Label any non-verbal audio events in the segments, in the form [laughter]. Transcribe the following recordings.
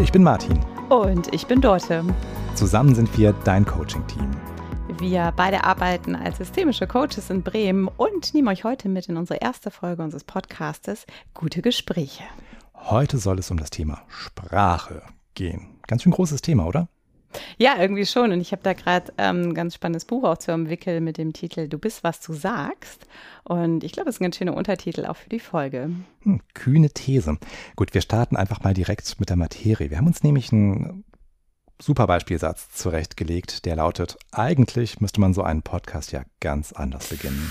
Ich bin Martin. Und ich bin Dorte. Zusammen sind wir dein Coaching-Team. Wir beide arbeiten als systemische Coaches in Bremen und nehmen euch heute mit in unsere erste Folge unseres Podcastes Gute Gespräche. Heute soll es um das Thema Sprache gehen. Ganz schön großes Thema, oder? Ja, irgendwie schon. Und ich habe da gerade ähm, ein ganz spannendes Buch auch zu entwickeln mit dem Titel Du bist, was du sagst. Und ich glaube, das ist ein ganz schöner Untertitel auch für die Folge. Hm, kühne These. Gut, wir starten einfach mal direkt mit der Materie. Wir haben uns nämlich einen super Beispielsatz zurechtgelegt, der lautet, eigentlich müsste man so einen Podcast ja ganz anders beginnen.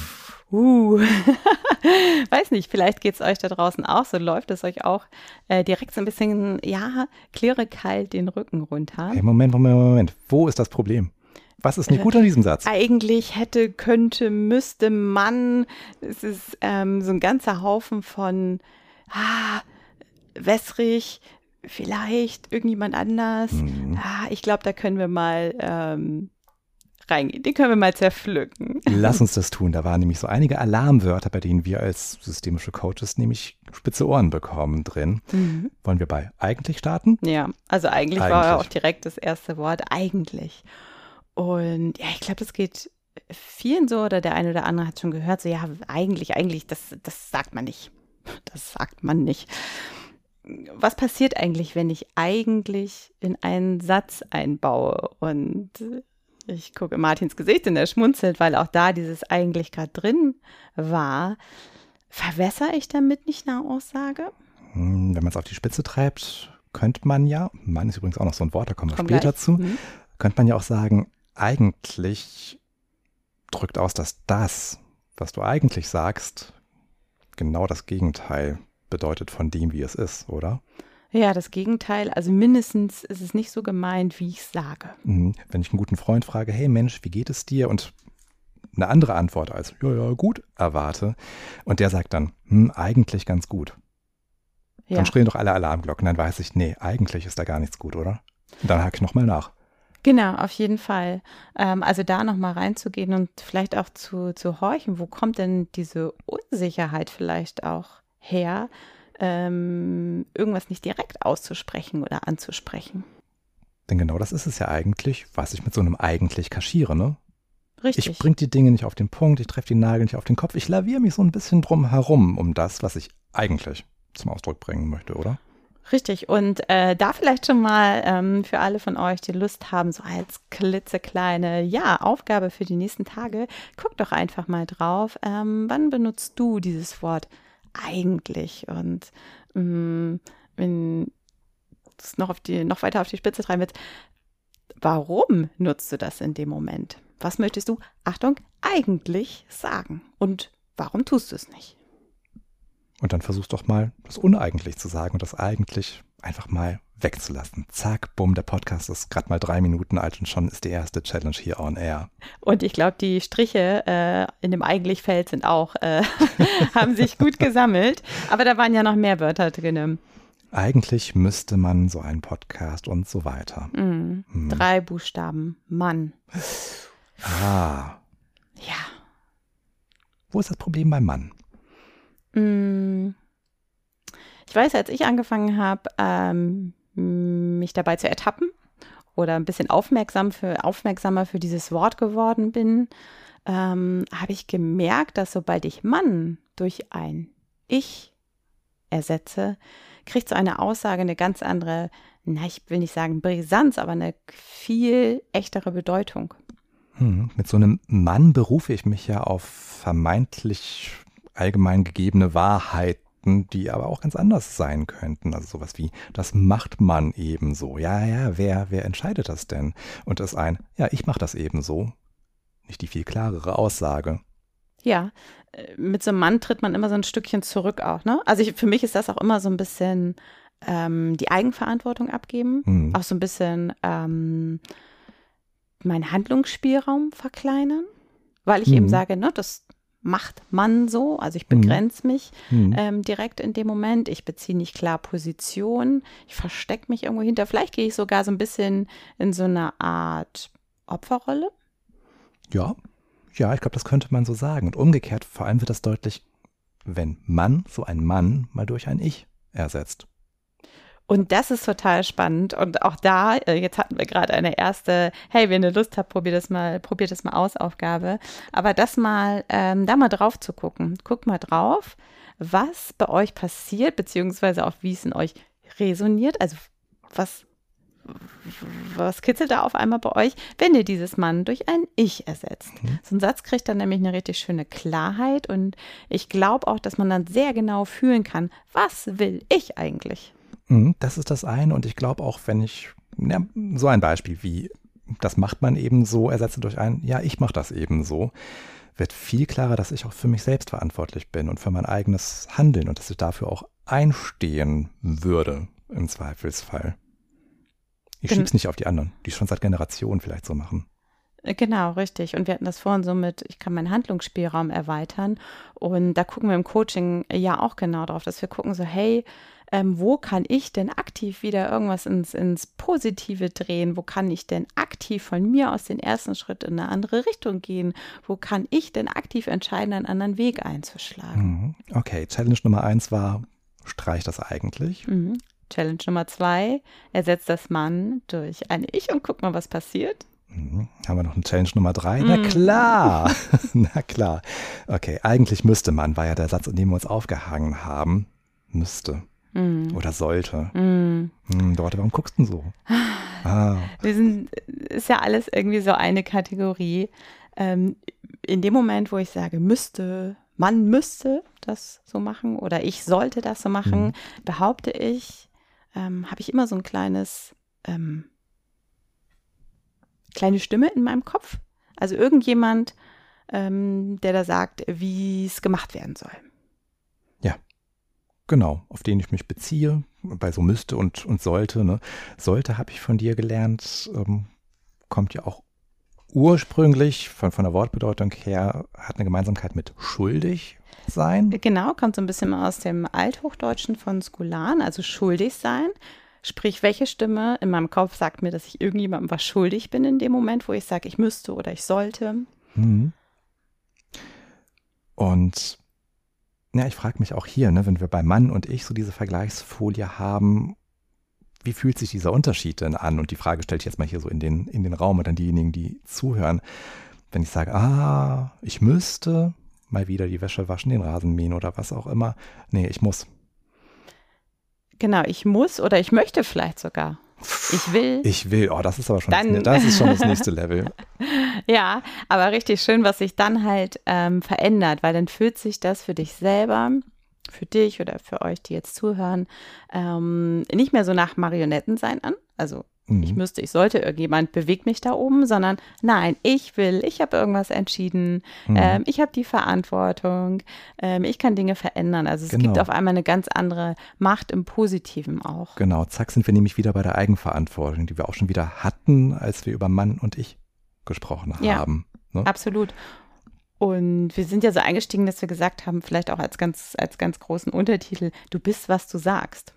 Uh, [laughs] weiß nicht, vielleicht geht es euch da draußen auch so, läuft es euch auch äh, direkt so ein bisschen, ja, kläre kalt den Rücken runter. Hey, Moment, Moment, Moment, wo ist das Problem? Was ist nicht gut an diesem Satz? Eigentlich hätte, könnte, müsste man. Es ist ähm, so ein ganzer Haufen von ah, wässrig, vielleicht irgendjemand anders. Mhm. Ah, ich glaube, da können wir mal ähm, reingehen. Den können wir mal zerpflücken. Lass [laughs] uns das tun. Da waren nämlich so einige Alarmwörter, bei denen wir als systemische Coaches nämlich spitze Ohren bekommen drin. Mhm. Wollen wir bei eigentlich starten? Ja, also eigentlich, eigentlich. war ja auch direkt das erste Wort eigentlich. Und ja, ich glaube, das geht vielen so oder der eine oder andere hat schon gehört, so ja, eigentlich, eigentlich, das, das sagt man nicht. Das sagt man nicht. Was passiert eigentlich, wenn ich eigentlich in einen Satz einbaue? Und ich gucke Martins Gesicht und er schmunzelt, weil auch da dieses eigentlich gerade drin war. Verwässere ich damit nicht eine Aussage? Hm, wenn man es auf die Spitze treibt, könnte man ja, Mann ist übrigens auch noch so ein Wort, da kommen wir Komm später gleich. zu, mhm. könnte man ja auch sagen, eigentlich drückt aus, dass das, was du eigentlich sagst, genau das Gegenteil bedeutet von dem, wie es ist, oder? Ja, das Gegenteil. Also mindestens ist es nicht so gemeint, wie ich es sage. Mhm. Wenn ich einen guten Freund frage, hey Mensch, wie geht es dir? Und eine andere Antwort als, ja, ja, gut, erwarte. Und der sagt dann, hm, eigentlich ganz gut. Ja. Dann schrillen doch alle Alarmglocken. Dann weiß ich, nee, eigentlich ist da gar nichts gut, oder? Und dann hake ich nochmal nach. Genau, auf jeden Fall. Ähm, also da nochmal reinzugehen und vielleicht auch zu, zu horchen, wo kommt denn diese Unsicherheit vielleicht auch her? Ähm, irgendwas nicht direkt auszusprechen oder anzusprechen. Denn genau das ist es ja eigentlich, was ich mit so einem eigentlich kaschiere, ne? Richtig. Ich bringe die Dinge nicht auf den Punkt, ich treffe die Nagel nicht auf den Kopf, ich laviere mich so ein bisschen drum herum um das, was ich eigentlich zum Ausdruck bringen möchte, oder? Richtig. Und äh, da vielleicht schon mal ähm, für alle von euch, die Lust haben, so als klitzekleine, ja, Aufgabe für die nächsten Tage, guck doch einfach mal drauf. Ähm, wann benutzt du dieses Wort eigentlich? Und mh, mm, wenn es noch, noch weiter auf die Spitze treiben willst, warum nutzt du das in dem Moment? Was möchtest du, Achtung, eigentlich sagen? Und warum tust du es nicht? Und dann versuchst doch mal, das uneigentlich zu sagen und das eigentlich einfach mal wegzulassen. Zack, bumm, der Podcast ist gerade mal drei Minuten alt und schon ist die erste Challenge hier on air. Und ich glaube, die Striche äh, in dem eigentlich Feld sind auch, äh, [laughs] haben sich gut gesammelt. Aber da waren ja noch mehr Wörter drin. Eigentlich müsste man so einen Podcast und so weiter. Mhm. Mhm. Drei Buchstaben. Mann. Ah. Ja. Wo ist das Problem beim Mann? Mhm. Ich weiß, als ich angefangen habe, ähm, mich dabei zu ertappen oder ein bisschen aufmerksam für, aufmerksamer für dieses Wort geworden bin, ähm, habe ich gemerkt, dass sobald ich Mann durch ein Ich ersetze, kriegt so eine Aussage eine ganz andere, na, ich will nicht sagen Brisanz, aber eine viel echtere Bedeutung. Hm, mit so einem Mann berufe ich mich ja auf vermeintlich allgemein gegebene Wahrheit Fakten, die aber auch ganz anders sein könnten. Also sowas wie, das macht man ebenso. Ja, ja, wer, wer entscheidet das denn? Und das ein, ja, ich mache das ebenso. Nicht die viel klarere Aussage. Ja, äh, mit so einem Mann tritt man immer so ein Stückchen zurück auch, ne? Also ich, für mich ist das auch immer so ein bisschen ähm, die Eigenverantwortung abgeben, mhm. auch so ein bisschen ähm, meinen Handlungsspielraum verkleinern, weil ich mhm. eben sage, ne, das, macht man so. Also ich begrenze mhm. mich mhm. ähm, direkt in dem Moment. Ich beziehe nicht klar Position. Ich verstecke mich irgendwo hinter. Vielleicht gehe ich sogar so ein bisschen in so eine Art Opferrolle. Ja, ja, ich glaube, das könnte man so sagen. Und umgekehrt, vor allem wird das deutlich, wenn Mann so ein Mann mal durch ein Ich ersetzt. Und das ist total spannend. Und auch da, äh, jetzt hatten wir gerade eine erste, hey, wenn ihr Lust habt, probiert das mal, probiert das mal aus, Aufgabe. Aber das mal, ähm, da mal drauf zu gucken. Guckt mal drauf, was bei euch passiert, beziehungsweise auch wie es in euch resoniert. Also was, was kitzelt da auf einmal bei euch, wenn ihr dieses Mann durch ein Ich ersetzt? Mhm. So ein Satz kriegt dann nämlich eine richtig schöne Klarheit und ich glaube auch, dass man dann sehr genau fühlen kann, was will ich eigentlich? Mhm, das ist das eine. Und ich glaube auch, wenn ich ja, so ein Beispiel wie, das macht man eben so, ersetze durch ein, ja, ich mache das eben so, wird viel klarer, dass ich auch für mich selbst verantwortlich bin und für mein eigenes Handeln und dass ich dafür auch einstehen würde, im Zweifelsfall. Ich schieb's nicht auf die anderen, die schon seit Generationen vielleicht so machen. Äh, genau, richtig. Und wir hatten das vorhin so mit, ich kann meinen Handlungsspielraum erweitern. Und da gucken wir im Coaching ja auch genau drauf, dass wir gucken so, hey, ähm, wo kann ich denn aktiv wieder irgendwas ins, ins Positive drehen? Wo kann ich denn aktiv von mir aus den ersten Schritt in eine andere Richtung gehen? Wo kann ich denn aktiv entscheiden, einen anderen Weg einzuschlagen? Mhm. Okay, Challenge Nummer eins war, streich das eigentlich. Mhm. Challenge Nummer zwei, ersetzt das Mann durch ein Ich und guck mal, was passiert. Mhm. Haben wir noch eine Challenge Nummer drei? Na mhm. klar, [laughs] [laughs] na klar. Okay, eigentlich müsste man, war ja der Satz, in dem wir uns aufgehangen haben. Müsste. Mm. Oder sollte. Mm. Hm, Dorte, warum guckst du denn so? Ah. Wir sind, ist ja alles irgendwie so eine Kategorie. Ähm, in dem Moment, wo ich sage, müsste, man müsste das so machen oder ich sollte das so machen, mm. behaupte ich, ähm, habe ich immer so ein kleines, ähm, kleine Stimme in meinem Kopf. Also irgendjemand, ähm, der da sagt, wie es gemacht werden soll. Genau, auf den ich mich beziehe, bei so müsste und, und sollte. Ne? Sollte habe ich von dir gelernt, ähm, kommt ja auch ursprünglich von, von der Wortbedeutung her, hat eine Gemeinsamkeit mit schuldig sein. Genau, kommt so ein bisschen aus dem Althochdeutschen von Skulan, also schuldig sein. Sprich, welche Stimme in meinem Kopf sagt mir, dass ich irgendjemandem was schuldig bin in dem Moment, wo ich sage, ich müsste oder ich sollte. Mhm. Und ja, ich frage mich auch hier, ne, wenn wir bei Mann und ich so diese Vergleichsfolie haben, wie fühlt sich dieser Unterschied denn an? Und die Frage stelle ich jetzt mal hier so in den, in den Raum und an diejenigen, die zuhören. Wenn ich sage, ah, ich müsste mal wieder die Wäsche waschen, den Rasen mähen oder was auch immer. Nee, ich muss. Genau, ich muss oder ich möchte vielleicht sogar. Ich will. Ich will. Oh, das ist aber schon, dann, das, das, ist schon das [laughs] nächste Level. [laughs] ja, aber richtig schön, was sich dann halt ähm, verändert, weil dann fühlt sich das für dich selber, für dich oder für euch, die jetzt zuhören, ähm, nicht mehr so nach Marionetten sein an. Also mhm. ich müsste, ich sollte, irgendjemand bewegt mich da oben, sondern nein, ich will, ich habe irgendwas entschieden, mhm. ähm, ich habe die Verantwortung, ähm, ich kann Dinge verändern. Also es genau. gibt auf einmal eine ganz andere Macht im Positiven auch. Genau, zack sind wir nämlich wieder bei der Eigenverantwortung, die wir auch schon wieder hatten, als wir über Mann und ich gesprochen ja, haben. Ne? Absolut. Und wir sind ja so eingestiegen, dass wir gesagt haben, vielleicht auch als ganz, als ganz großen Untertitel, du bist, was du sagst.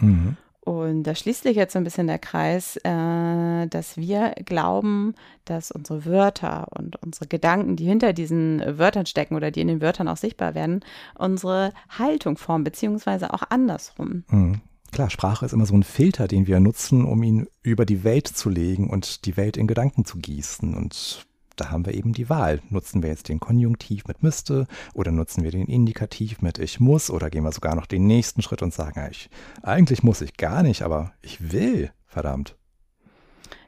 Mhm. Und da schließt sich jetzt so ein bisschen der Kreis, äh, dass wir glauben, dass unsere Wörter und unsere Gedanken, die hinter diesen Wörtern stecken oder die in den Wörtern auch sichtbar werden, unsere Haltung formen, beziehungsweise auch andersrum. Mhm. Klar, Sprache ist immer so ein Filter, den wir nutzen, um ihn über die Welt zu legen und die Welt in Gedanken zu gießen. Und da haben wir eben die Wahl. Nutzen wir jetzt den Konjunktiv mit müsste oder nutzen wir den Indikativ mit ich muss oder gehen wir sogar noch den nächsten Schritt und sagen, ich, eigentlich muss ich gar nicht, aber ich will, verdammt.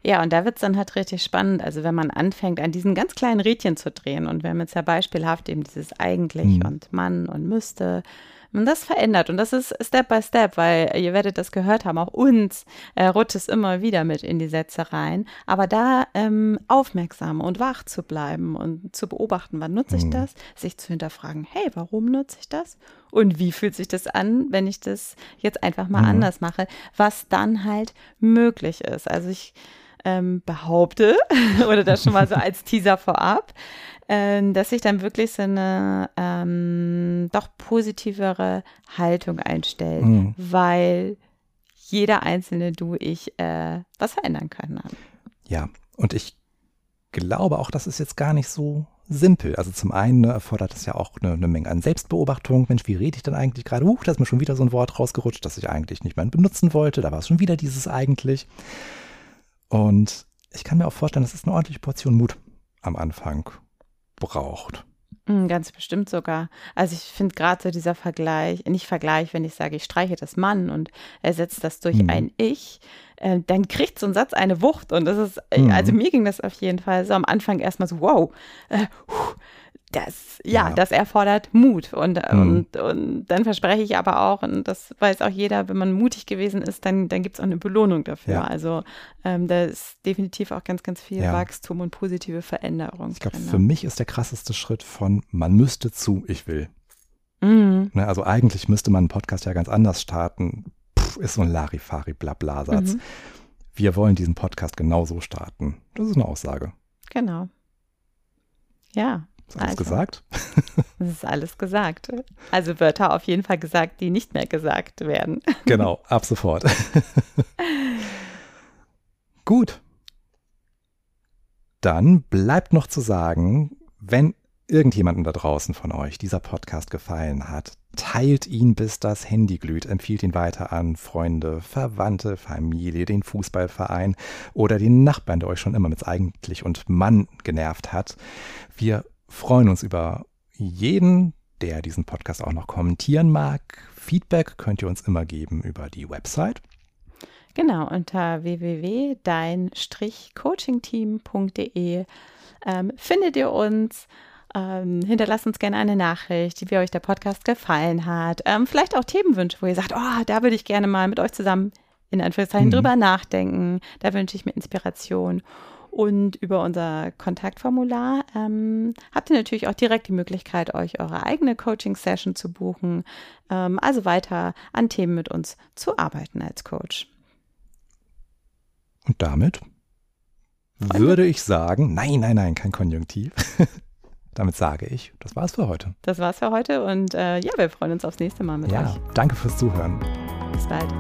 Ja, und da wird es dann halt richtig spannend. Also wenn man anfängt, an diesen ganz kleinen Rädchen zu drehen und wir haben jetzt ja beispielhaft eben dieses eigentlich hm. und Mann und müsste und das verändert und das ist Step by Step, weil ihr werdet das gehört haben, auch uns äh, rutscht es immer wieder mit in die Sätze rein. Aber da ähm, aufmerksam und wach zu bleiben und zu beobachten, wann nutze ich mhm. das, sich zu hinterfragen, hey, warum nutze ich das? Und wie fühlt sich das an, wenn ich das jetzt einfach mal mhm. anders mache, was dann halt möglich ist. Also ich ähm, behaupte, [laughs] oder das schon mal so als Teaser vorab, äh, dass sich dann wirklich so eine ähm, doch positivere Haltung einstellt, mhm. weil jeder einzelne du, ich äh, was verändern können. Ja, und ich glaube auch, das ist jetzt gar nicht so simpel. Also zum einen ne, erfordert es ja auch eine, eine, Menge an Selbstbeobachtung. Mensch, wie rede ich denn eigentlich gerade? Huch, da ist mir schon wieder so ein Wort rausgerutscht, das ich eigentlich nicht mehr benutzen wollte. Da war es schon wieder dieses eigentlich. Und ich kann mir auch vorstellen, dass es eine ordentliche Portion Mut am Anfang braucht. Mm, ganz bestimmt sogar. Also ich finde gerade so dieser Vergleich, nicht Vergleich, wenn ich sage, ich streiche das Mann und ersetze das durch mhm. ein Ich, äh, dann kriegt so ein Satz eine Wucht. Und das ist, mhm. also mir ging das auf jeden Fall so am Anfang erstmal so, wow, äh, das, ja, ja, das erfordert Mut. Und, mhm. und, und dann verspreche ich aber auch, und das weiß auch jeder, wenn man mutig gewesen ist, dann, dann gibt es auch eine Belohnung dafür. Ja. Also ähm, da ist definitiv auch ganz, ganz viel ja. Wachstum und positive Veränderung. Ich glaube, für mich ist der krasseste Schritt von man müsste zu ich will. Mhm. Ne, also eigentlich müsste man einen Podcast ja ganz anders starten. Puh, ist so ein Larifari-Blabla-Satz. Mhm. Wir wollen diesen Podcast genauso starten. Das ist eine Aussage. Genau. Ja, ist alles also, gesagt? [laughs] Das ist alles gesagt. Also Wörter auf jeden Fall gesagt, die nicht mehr gesagt werden. [laughs] Genau, ab sofort. [laughs] Gut. Dann bleibt noch zu sagen, wenn irgendjemanden da draußen von euch dieser Podcast gefallen hat, teilt ihn, bis das Handy glüht, empfiehlt ihn weiter an Freunde, Verwandte, Familie, den Fußballverein oder den Nachbarn, der euch schon immer mit eigentlich und Mann genervt hat. Wir freuen uns über jeden, der diesen Podcast auch noch kommentieren mag. Feedback könnt ihr uns immer geben über die Website. Genau, unter www.dein-coachingteam.de ähm, findet ihr uns. Ähm, hinterlasst uns gerne eine Nachricht, wie euch der Podcast gefallen hat. Ähm, vielleicht auch Themenwünsche, wo ihr sagt, oh, da würde ich gerne mal mit euch zusammen in Anführungszeichen mhm. drüber nachdenken. Da wünsche ich mir Inspiration. Und über unser Kontaktformular ähm, habt ihr natürlich auch direkt die Möglichkeit, euch eure eigene Coaching-Session zu buchen. Ähm, also weiter an Themen mit uns zu arbeiten als Coach. Und damit würde ich sagen, nein, nein, nein, kein Konjunktiv. [laughs] damit sage ich, das war's für heute. Das war's für heute und äh, ja, wir freuen uns aufs nächste Mal mit ja, euch. Danke fürs Zuhören. Bis bald.